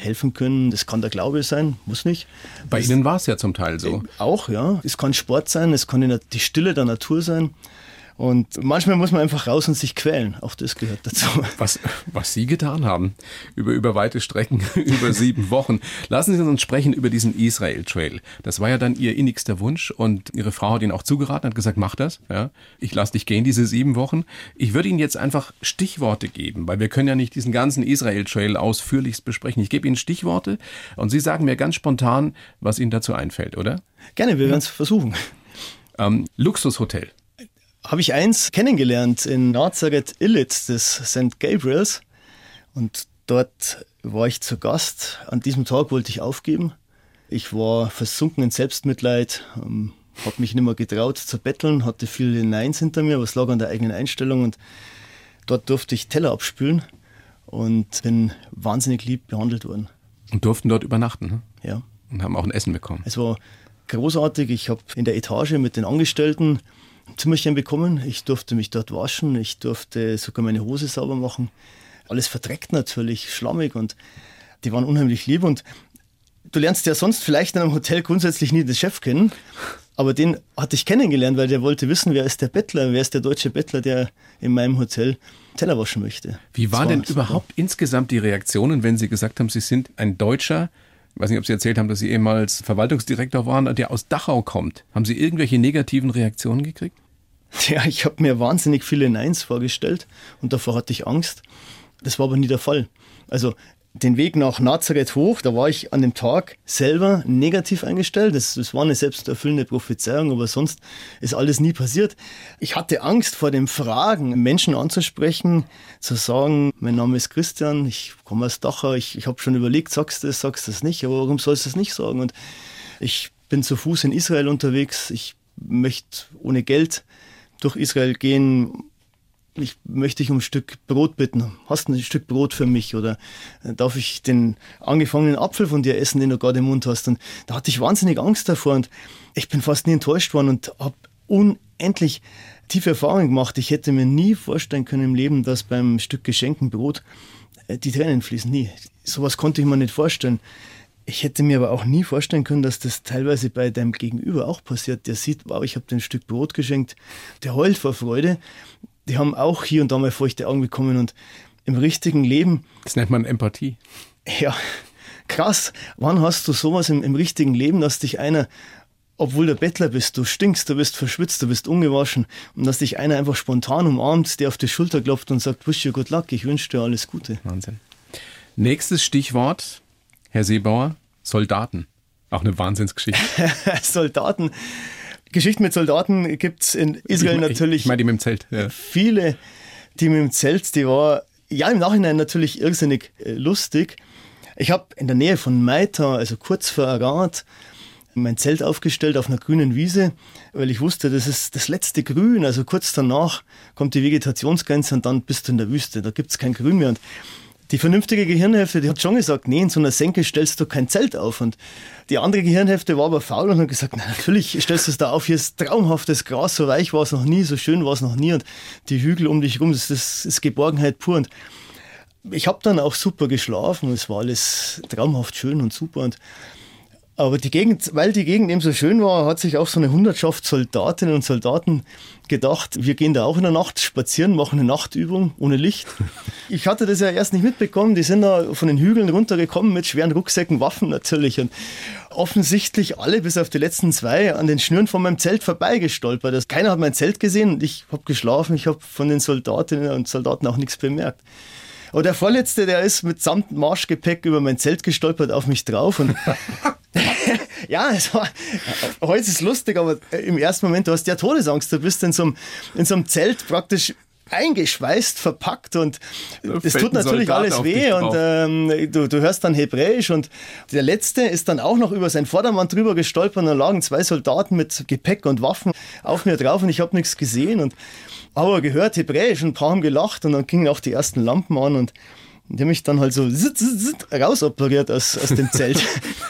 helfen können. Das kann der Glaube sein, muss nicht. Bei das Ihnen war es ja zum Teil so. Auch, ja. Es kann Sport sein, es kann die Stille der Natur sein. Und manchmal muss man einfach raus und sich quälen. Auch das gehört dazu. Was, was Sie getan haben, über, über weite Strecken, <laughs> über sieben Wochen. Lassen Sie uns sprechen über diesen Israel Trail. Das war ja dann Ihr innigster Wunsch und Ihre Frau hat Ihnen auch zugeraten, hat gesagt, mach das. Ja, ich lasse dich gehen, diese sieben Wochen. Ich würde Ihnen jetzt einfach Stichworte geben, weil wir können ja nicht diesen ganzen Israel Trail ausführlichst besprechen. Ich gebe Ihnen Stichworte und Sie sagen mir ganz spontan, was Ihnen dazu einfällt, oder? Gerne, wir werden es versuchen. Ähm, Luxushotel habe ich eins kennengelernt in Nazareth Illitz des St. Gabriels. Und dort war ich zu Gast. An diesem Tag wollte ich aufgeben. Ich war versunken in Selbstmitleid, ähm, habe mich nicht mehr getraut zu betteln, hatte viele Neins hinter mir, was lag an der eigenen Einstellung. Und dort durfte ich Teller abspülen und bin wahnsinnig lieb behandelt worden. Und durften dort übernachten? Ne? Ja. Und haben auch ein Essen bekommen? Es war großartig. Ich habe in der Etage mit den Angestellten Zimmerchen bekommen. Ich durfte mich dort waschen, ich durfte sogar meine Hose sauber machen. Alles verdreckt natürlich, schlammig und die waren unheimlich lieb und du lernst ja sonst vielleicht in einem Hotel grundsätzlich nie den Chef kennen, aber den hatte ich kennengelernt, weil der wollte wissen, wer ist der Bettler, wer ist der deutsche Bettler, der in meinem Hotel Teller waschen möchte. Wie waren denn überhaupt super. insgesamt die Reaktionen, wenn Sie gesagt haben, Sie sind ein Deutscher, ich weiß nicht, ob Sie erzählt haben, dass Sie ehemals Verwaltungsdirektor waren, der aus Dachau kommt. Haben Sie irgendwelche negativen Reaktionen gekriegt? Ja, ich habe mir wahnsinnig viele Neins vorgestellt und davor hatte ich Angst. Das war aber nie der Fall. Also den Weg nach Nazareth hoch, da war ich an dem Tag selber negativ eingestellt. Das, das war eine selbsterfüllende Prophezeiung, aber sonst ist alles nie passiert. Ich hatte Angst vor dem Fragen, Menschen anzusprechen, zu sagen, mein Name ist Christian, ich komme aus Dachau, ich, ich habe schon überlegt, sagst du das, sagst du das nicht, aber warum sollst du das nicht sagen? Und ich bin zu Fuß in Israel unterwegs, ich möchte ohne Geld durch Israel gehen, ich möchte dich um ein Stück Brot bitten. Hast du ein Stück Brot für mich? Oder äh, darf ich den angefangenen Apfel von dir essen, den du gerade im Mund hast? Und da hatte ich wahnsinnig Angst davor und ich bin fast nie enttäuscht worden und habe unendlich tiefe Erfahrungen gemacht. Ich hätte mir nie vorstellen können im Leben, dass beim Stück geschenkten Brot äh, die Tränen fließen. Nie. Sowas konnte ich mir nicht vorstellen. Ich hätte mir aber auch nie vorstellen können, dass das teilweise bei deinem Gegenüber auch passiert. Der sieht, wow, ich habe dir ein Stück Brot geschenkt, der heult vor Freude die haben auch hier und da mal feuchte Augen bekommen und im richtigen Leben. Das nennt man Empathie. Ja, krass. Wann hast du sowas im, im richtigen Leben, dass dich einer, obwohl du Bettler bist, du stinkst, du bist verschwitzt, du bist ungewaschen und dass dich einer einfach spontan umarmt, der auf die Schulter klopft und sagt, wish you good luck, ich wünsche dir alles Gute. Wahnsinn. Nächstes Stichwort, Herr Seebauer, Soldaten. Auch eine Wahnsinnsgeschichte. <laughs> Soldaten. Geschichten mit Soldaten gibt es in Israel ich mein, natürlich. Ich meine die mit dem Zelt. Ja. Viele, die mit dem Zelt, die war ja im Nachhinein natürlich irrsinnig äh, lustig. Ich habe in der Nähe von Maita, also kurz vor Arad, mein Zelt aufgestellt auf einer grünen Wiese, weil ich wusste, das ist das letzte Grün. Also kurz danach kommt die Vegetationsgrenze und dann bist du in der Wüste. Da gibt es kein Grün mehr. Und die vernünftige Gehirnhälfte, die hat schon gesagt, nee, in so einer Senke stellst du kein Zelt auf. Und die andere Gehirnhälfte war aber faul und hat gesagt, na, natürlich stellst du es da auf, hier ist traumhaftes Gras, so weich war es noch nie, so schön war es noch nie und die Hügel um dich herum, das, das ist Geborgenheit pur. Und ich habe dann auch super geschlafen, es war alles traumhaft schön und super und aber die Gegend, weil die Gegend eben so schön war, hat sich auch so eine Hundertschaft Soldatinnen und Soldaten gedacht, wir gehen da auch in der Nacht spazieren, machen eine Nachtübung ohne Licht. <laughs> Ich hatte das ja erst nicht mitbekommen. Die sind da von den Hügeln runtergekommen mit schweren Rucksäcken, Waffen natürlich. Und offensichtlich alle, bis auf die letzten zwei, an den Schnüren von meinem Zelt vorbeigestolpert. Also keiner hat mein Zelt gesehen und ich habe geschlafen. Ich habe von den Soldatinnen und Soldaten auch nichts bemerkt. Aber der Vorletzte, der ist mit samt Marschgepäck über mein Zelt gestolpert auf mich drauf und <laughs> <laughs> ja, es war, heute ist es lustig, aber im ersten Moment, du hast ja Todesangst. Du bist in so einem, in so einem Zelt praktisch eingeschweißt, verpackt und es tut natürlich alles weh und ähm, du, du hörst dann Hebräisch und der Letzte ist dann auch noch über seinen Vordermann drüber gestolpert und da lagen zwei Soldaten mit Gepäck und Waffen auf mir drauf und ich habe nichts gesehen und aber gehört Hebräisch und ein paar haben gelacht und dann gingen auch die ersten Lampen an und die haben mich dann halt so rausoperiert aus, aus dem Zelt.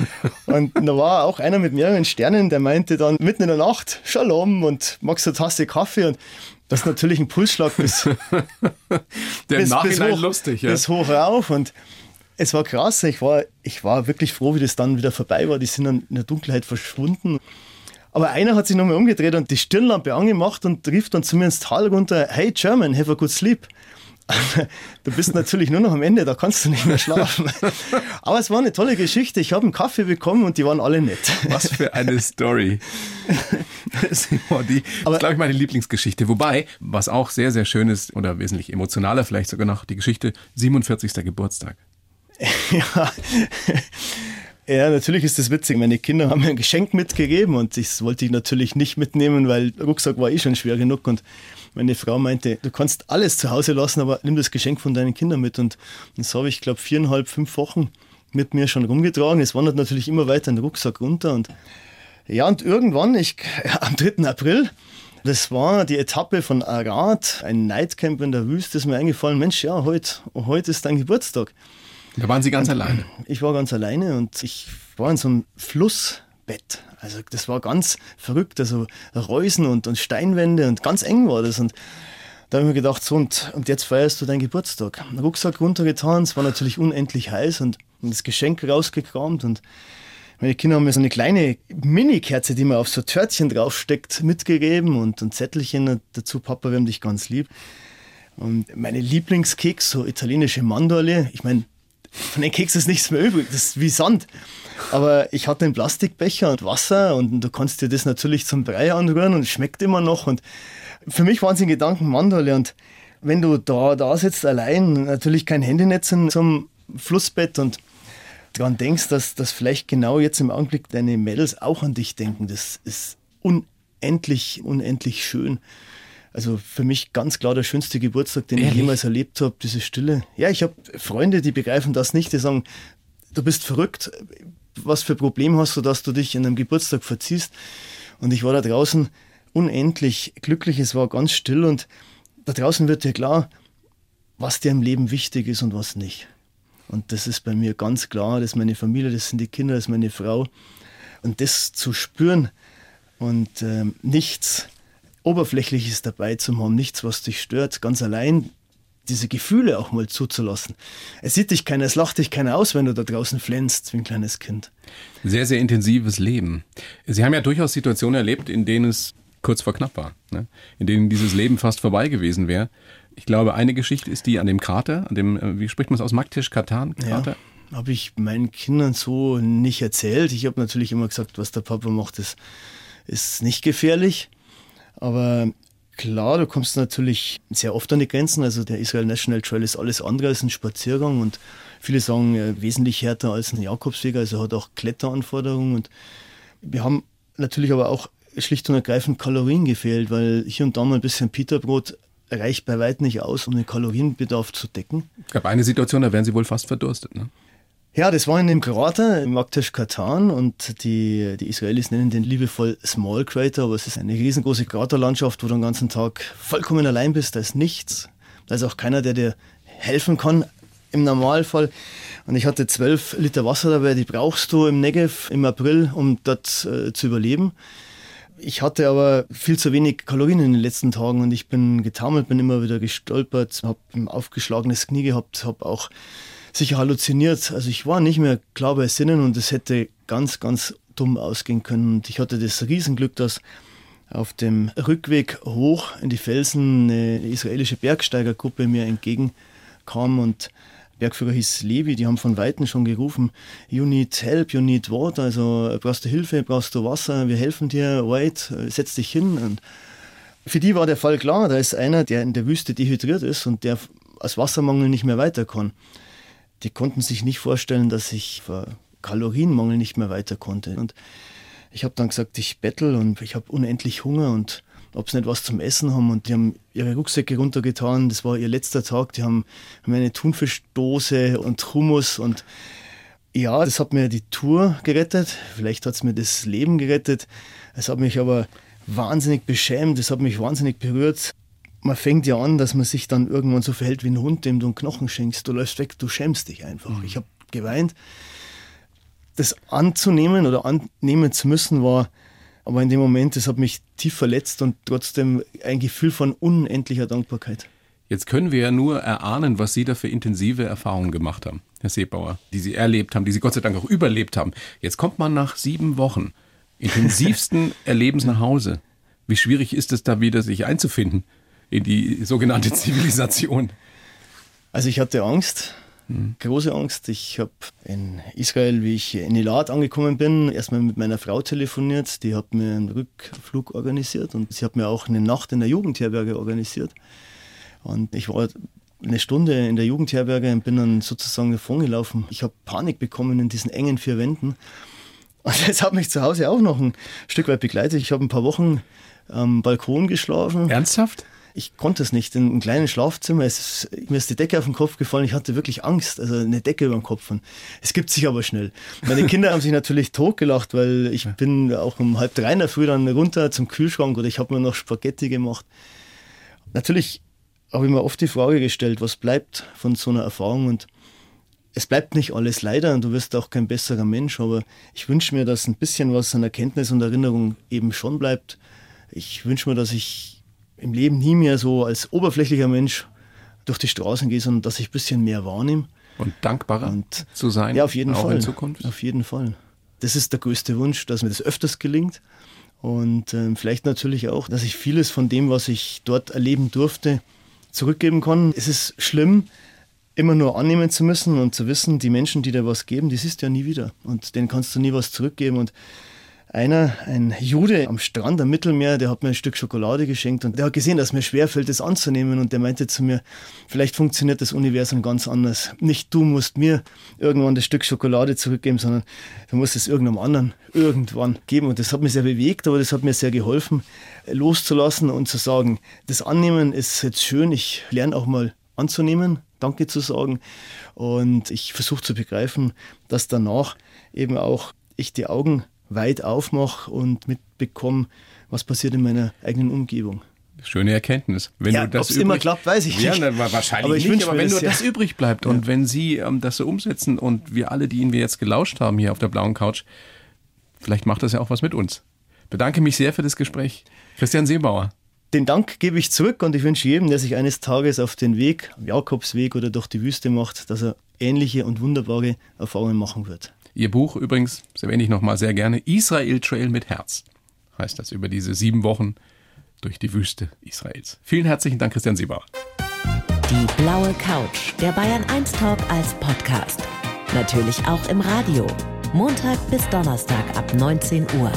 <laughs> und da war auch einer mit mehreren Sternen, der meinte dann mitten in der Nacht, Shalom und magst du eine Tasse Kaffee und das ist natürlich ein Pulsschlag bis, <laughs> der bis, bis hoch, lustig, ja. bis hoch rauf und es war krass. Ich war, ich war wirklich froh, wie das dann wieder vorbei war. Die sind dann in der Dunkelheit verschwunden. Aber einer hat sich nochmal umgedreht und die Stirnlampe angemacht und rief dann zu mir ins Tal runter, hey German, have a good sleep. <laughs> du bist natürlich nur noch am Ende, da kannst du nicht mehr schlafen. <laughs> Aber es war eine tolle Geschichte. Ich habe einen Kaffee bekommen und die waren alle nett. Was für eine Story. <laughs> Das ist, glaube ich, meine Lieblingsgeschichte. Wobei, was auch sehr, sehr schön ist oder wesentlich emotionaler, vielleicht sogar noch die Geschichte 47. Geburtstag. ja. Ja, natürlich ist das witzig. Meine Kinder haben mir ein Geschenk mitgegeben und das wollte ich natürlich nicht mitnehmen, weil Rucksack war eh schon schwer genug und meine Frau meinte, du kannst alles zu Hause lassen, aber nimm das Geschenk von deinen Kindern mit. Und das habe ich, glaube viereinhalb, fünf Wochen mit mir schon rumgetragen. Es wandert natürlich immer weiter in den Rucksack runter. Und ja, und irgendwann, ich, <laughs> am 3. April, das war die Etappe von Arad, ein Nightcamp in der Wüste, ist mir eingefallen, Mensch, ja, heute, heute ist dein Geburtstag. Da waren Sie ganz und alleine? Ich war ganz alleine und ich war in so einem Flussbett. Also das war ganz verrückt, also Reusen und, und Steinwände und ganz eng war das. Und da habe ich mir gedacht, so und, und jetzt feierst du deinen Geburtstag. Rucksack runtergetan, es war natürlich unendlich heiß und, das Geschenk rausgekramt und meine Kinder haben mir so eine kleine Mini-Kerze, die man auf so Törtchen draufsteckt, mitgegeben und ein Zettelchen dazu, Papa, wir haben dich ganz lieb. Und meine Lieblingskeks, so italienische Mandorle, ich meine, von den Keksen ist nichts mehr übrig, das ist wie Sand. Aber ich hatte einen Plastikbecher und Wasser und du kannst dir das natürlich zum Brei anrühren und es schmeckt immer noch. Und für mich waren es in Gedanken Mandorle. Und wenn du da, da sitzt allein, natürlich kein Handynetz in zum Flussbett und daran denkst, dass, dass vielleicht genau jetzt im Augenblick deine Mädels auch an dich denken, das ist unendlich, unendlich schön. Also für mich ganz klar der schönste Geburtstag, den Ehrlich? ich jemals erlebt habe, diese Stille. Ja, ich habe Freunde, die begreifen das nicht, die sagen, du bist verrückt, was für Problem hast du, dass du dich in einem Geburtstag verziehst. Und ich war da draußen unendlich glücklich, es war ganz still und da draußen wird dir klar, was dir im Leben wichtig ist und was nicht. Und das ist bei mir ganz klar, das ist meine Familie, das sind die Kinder, das ist meine Frau. Und das zu spüren und äh, nichts Oberflächliches dabei zu haben, nichts, was dich stört, ganz allein diese Gefühle auch mal zuzulassen. Es sieht dich keiner, es lacht dich keiner aus, wenn du da draußen flänzt wie ein kleines Kind. Sehr, sehr intensives Leben. Sie haben ja durchaus Situationen erlebt, in denen es kurz vor knapp war, ne? in denen dieses Leben fast vorbei gewesen wäre. Ich glaube, eine Geschichte ist die an dem Krater, an dem, äh, wie spricht man es aus, Magtisch-Katan-Krater? Ja, habe ich meinen Kindern so nicht erzählt. Ich habe natürlich immer gesagt, was der Papa macht, ist, ist nicht gefährlich. Aber klar, du kommst natürlich sehr oft an die Grenzen. Also der Israel National Trail ist alles andere als ein Spaziergang und viele sagen äh, wesentlich härter als ein Jakobsweg, also hat auch Kletteranforderungen. Und wir haben natürlich aber auch schlicht und ergreifend Kalorien gefehlt, weil hier und da mal ein bisschen Peterbrot reicht bei weitem nicht aus, um den Kalorienbedarf zu decken. Es gab eine Situation, da wären Sie wohl fast verdurstet, ne? Ja, das war in dem Krater im Maktesh Katan und die, die Israelis nennen den liebevoll Small Crater, aber es ist eine riesengroße Kraterlandschaft, wo du den ganzen Tag vollkommen allein bist, da ist nichts. Da ist auch keiner, der dir helfen kann. im Normalfall. Und ich hatte zwölf Liter Wasser dabei, die brauchst du im Negev im April, um dort äh, zu überleben. Ich hatte aber viel zu wenig Kalorien in den letzten Tagen und ich bin getaumelt, bin immer wieder gestolpert, habe ein aufgeschlagenes Knie gehabt, habe auch sicher halluziniert. Also ich war nicht mehr klar bei Sinnen und es hätte ganz, ganz dumm ausgehen können. Und ich hatte das Riesenglück, dass auf dem Rückweg hoch in die Felsen eine israelische Bergsteigergruppe mir entgegenkam und Bergführer hieß Levi, die haben von Weitem schon gerufen, you need help, you need water, also brauchst du Hilfe, brauchst du Wasser, wir helfen dir, White, setz dich hin. Und für die war der Fall klar, da ist einer, der in der Wüste dehydriert ist und der aus Wassermangel nicht mehr weiter kann. Die konnten sich nicht vorstellen, dass ich vor Kalorienmangel nicht mehr weiter konnte. Und ich habe dann gesagt, ich bettel und ich habe unendlich Hunger und ob sie nicht was zum Essen haben. Und die haben ihre Rucksäcke runtergetan. Das war ihr letzter Tag. Die haben, haben eine Thunfischdose und Hummus und ja, das hat mir die Tour gerettet. Vielleicht hat es mir das Leben gerettet. Es hat mich aber wahnsinnig beschämt. Es hat mich wahnsinnig berührt. Man fängt ja an, dass man sich dann irgendwann so verhält wie ein Hund, dem du einen Knochen schenkst. Du läufst weg, du schämst dich einfach. Mhm. Ich habe geweint. Das anzunehmen oder annehmen zu müssen war aber in dem Moment, das hat mich tief verletzt und trotzdem ein Gefühl von unendlicher Dankbarkeit. Jetzt können wir ja nur erahnen, was Sie da für intensive Erfahrungen gemacht haben, Herr Seebauer, die Sie erlebt haben, die Sie Gott sei Dank auch überlebt haben. Jetzt kommt man nach sieben Wochen intensivsten <laughs> Erlebens nach Hause. Wie schwierig ist es da wieder, sich einzufinden in die sogenannte <laughs> Zivilisation? Also ich hatte Angst, Mhm. Große Angst. Ich habe in Israel, wie ich in Elat angekommen bin, erstmal mit meiner Frau telefoniert. Die hat mir einen Rückflug organisiert und sie hat mir auch eine Nacht in der Jugendherberge organisiert. Und ich war eine Stunde in der Jugendherberge und bin dann sozusagen davon gelaufen. Ich habe Panik bekommen in diesen engen vier Wänden. Und das hat mich zu Hause auch noch ein Stück weit begleitet. Ich habe ein paar Wochen am Balkon geschlafen. Ernsthaft? Ich konnte es nicht. In einem kleinen Schlafzimmer, es ist, mir ist die Decke auf den Kopf gefallen, ich hatte wirklich Angst, also eine Decke über den Kopf. Und es gibt sich aber schnell. Meine Kinder haben sich natürlich totgelacht, weil ich bin auch um halb drei in der Früh dann runter zum Kühlschrank oder ich habe mir noch Spaghetti gemacht. Natürlich habe ich mir oft die Frage gestellt, was bleibt von so einer Erfahrung und es bleibt nicht alles leider und du wirst auch kein besserer Mensch, aber ich wünsche mir, dass ein bisschen was an Erkenntnis und Erinnerung eben schon bleibt. Ich wünsche mir, dass ich im Leben nie mehr so als oberflächlicher Mensch durch die Straßen gehe, sondern dass ich ein bisschen mehr wahrnehme. Und dankbarer und, zu sein. Ja, auf jeden auch Fall. in Zukunft. Auf jeden Fall. Das ist der größte Wunsch, dass mir das öfters gelingt. Und äh, vielleicht natürlich auch, dass ich vieles von dem, was ich dort erleben durfte, zurückgeben kann. Es ist schlimm, immer nur annehmen zu müssen und zu wissen, die Menschen, die dir was geben, die siehst du ja nie wieder. Und denen kannst du nie was zurückgeben. Und einer, ein Jude am Strand am Mittelmeer, der hat mir ein Stück Schokolade geschenkt und der hat gesehen, dass mir schwerfällt, das anzunehmen und der meinte zu mir, vielleicht funktioniert das Universum ganz anders. Nicht du musst mir irgendwann das Stück Schokolade zurückgeben, sondern du musst es irgendeinem anderen irgendwann geben. Und das hat mich sehr bewegt, aber das hat mir sehr geholfen, loszulassen und zu sagen, das Annehmen ist jetzt schön, ich lerne auch mal anzunehmen, Danke zu sagen. Und ich versuche zu begreifen, dass danach eben auch ich die Augen weit aufmache und mitbekomme, was passiert in meiner eigenen Umgebung. Schöne Erkenntnis. Wenn ja, ob es immer klappt, weiß ich nicht. Ja, wahrscheinlich aber ich nicht, aber wenn nur das, ja. übrig bleibt ja. und wenn Sie ähm, das so umsetzen und wir alle, die Ihnen wir jetzt gelauscht haben hier auf der blauen Couch, vielleicht macht das ja auch was mit uns. Bedanke mich sehr für das Gespräch. Christian Seebauer. Den Dank gebe ich zurück und ich wünsche jedem, der sich eines Tages auf den Weg, Jakobsweg oder durch die Wüste macht, dass er ähnliche und wunderbare Erfahrungen machen wird. Ihr Buch übrigens, das erwähne ich nochmal sehr gerne, Israel Trail mit Herz, heißt das über diese sieben Wochen durch die Wüste Israels. Vielen herzlichen Dank, Christian Siebauer. Die blaue Couch, der Bayern 1 Talk als Podcast. Natürlich auch im Radio. Montag bis Donnerstag ab 19 Uhr.